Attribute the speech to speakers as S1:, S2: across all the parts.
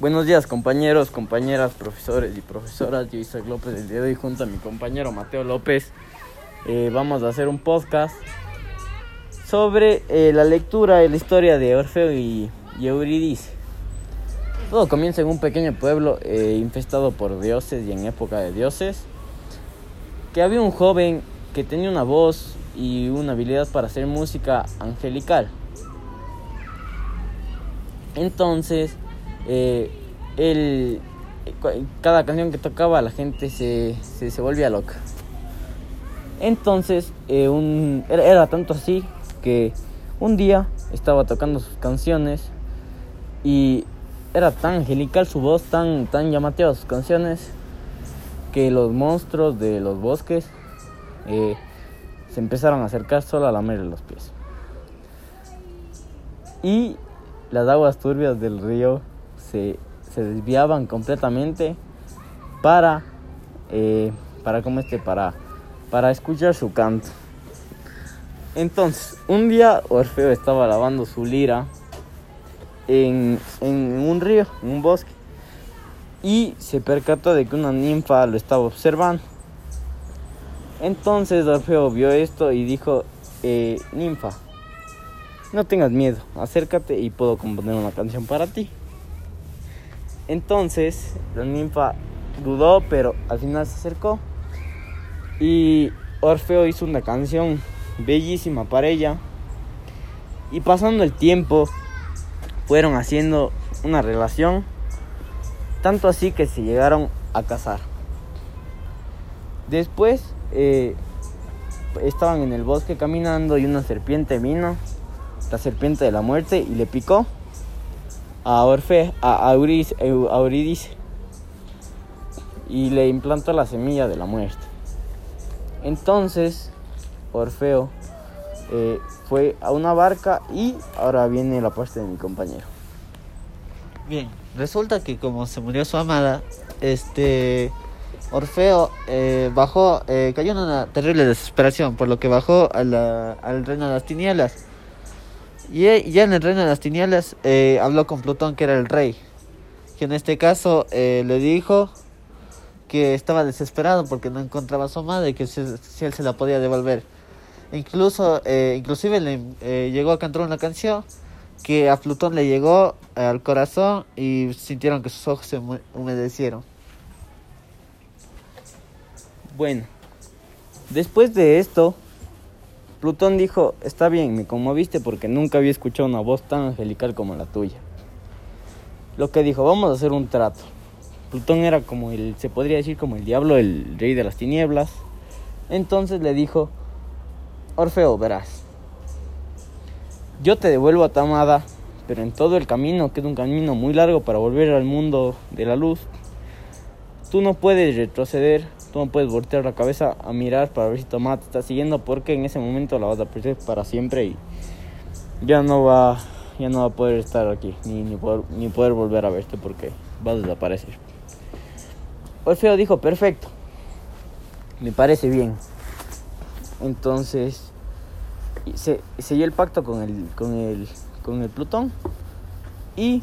S1: Buenos días compañeros, compañeras, profesores y profesoras. Yo Isaac López el día de hoy junto a mi compañero Mateo López eh, vamos a hacer un podcast sobre eh, la lectura y la historia de Orfeo y, y Eurídice. Todo comienza en un pequeño pueblo eh, infestado por dioses y en época de dioses. Que había un joven que tenía una voz y una habilidad para hacer música angelical. Entonces, eh, cada canción que tocaba la gente se, se, se volvía loca. Entonces, eh, un, era, era tanto así que un día estaba tocando sus canciones y era tan angelical su voz, tan, tan llamativa sus canciones, que los monstruos de los bosques eh, se empezaron a acercar solo a lamerle los pies. Y las aguas turbias del río se, se desviaban completamente para, eh, para, este, para, para escuchar su canto. Entonces, un día Orfeo estaba lavando su lira en, en un río, en un bosque, y se percató de que una ninfa lo estaba observando. Entonces Orfeo vio esto y dijo, eh, ninfa, no tengas miedo, acércate y puedo componer una canción para ti. Entonces la ninfa dudó, pero al final se acercó y Orfeo hizo una canción bellísima para ella. Y pasando el tiempo, fueron haciendo una relación, tanto así que se llegaron a casar. Después eh, estaban en el bosque caminando y una serpiente vino, la serpiente de la muerte, y le picó a Orfe, a Auris, a y le implantó la semilla de la muerte. Entonces Orfeo eh, fue a una barca y ahora viene la parte de mi compañero.
S2: Bien, resulta que como se murió su amada, este Orfeo eh, bajó, eh, cayó en una terrible desesperación, por lo que bajó al reino de las tinieblas. Y eh, ya en el reino de las tinieblas eh, habló con Plutón, que era el rey, que en este caso eh, le dijo que estaba desesperado porque no encontraba a su amada y que si, él se la podía devolver. Incluso, eh, inclusive le llegó a cantar una canción que a Plutón le llegó al corazón y sintieron que sus ojos se hume- humedecieron.
S1: Bueno, después de esto, Plutón dijo, está bien, me conmoviste porque nunca había escuchado una voz tan angelical como la tuya. Lo que dijo, vamos a hacer un trato. Plutón era como el, se podría decir como el diablo, el rey de las tinieblas. Entonces le dijo, Orfeo, verás, yo te devuelvo a tu amada, pero en todo el camino, que es un camino muy largo para volver al mundo de la luz, tú no puedes retroceder, tú no puedes voltear la cabeza a mirar para ver si tu amada te está siguiendo, porque en ese momento la vas a perder para siempre y ya no va, ya no va a poder estar aquí, ni, ni, poder, ni poder volver a verte porque va a desaparecer. Orfeo dijo, perfecto, me parece bien. Entonces, se selló el pacto con el, con el, con el Plutón y,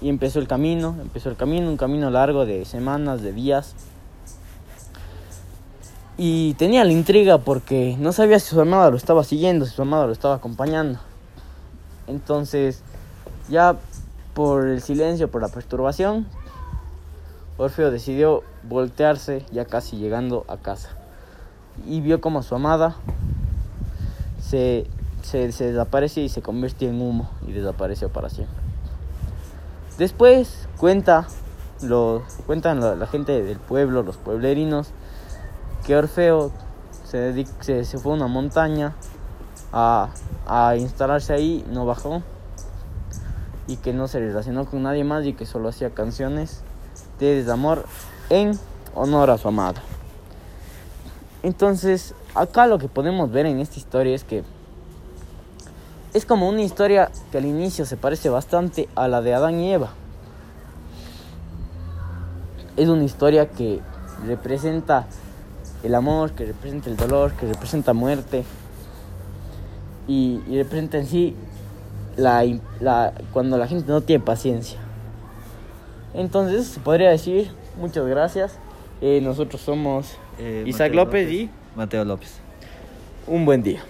S1: y empezó el camino, empezó el camino, un camino largo de semanas, de días. Y tenía la intriga porque no sabía si su amada lo estaba siguiendo, si su amada lo estaba acompañando. Entonces, ya por el silencio, por la perturbación, Orfeo decidió voltearse ya casi llegando a casa. Y vio como su amada se, se, desapareció y se convirtió en humo y desapareció para siempre. Después cuenta, lo, cuentan la gente del pueblo, los pueblerinos, que Orfeo se, dedic- se, se fue a una montaña a, a instalarse ahí, no bajó y que no se relacionó con nadie más y que solo hacía canciones de desamor en honor a su amada. Entonces, acá lo que podemos ver en esta historia es que es como una historia que al inicio se parece bastante a la de Adán y Eva. Es una historia que representa el amor, que representa el dolor, que representa muerte y, y representa en sí la, la- cuando la gente no tiene paciencia. Entonces se podría decir muchas gracias. Eh, nosotros somos
S2: Eh,
S1: Isaac López y
S2: Mateo López.
S1: un buen día.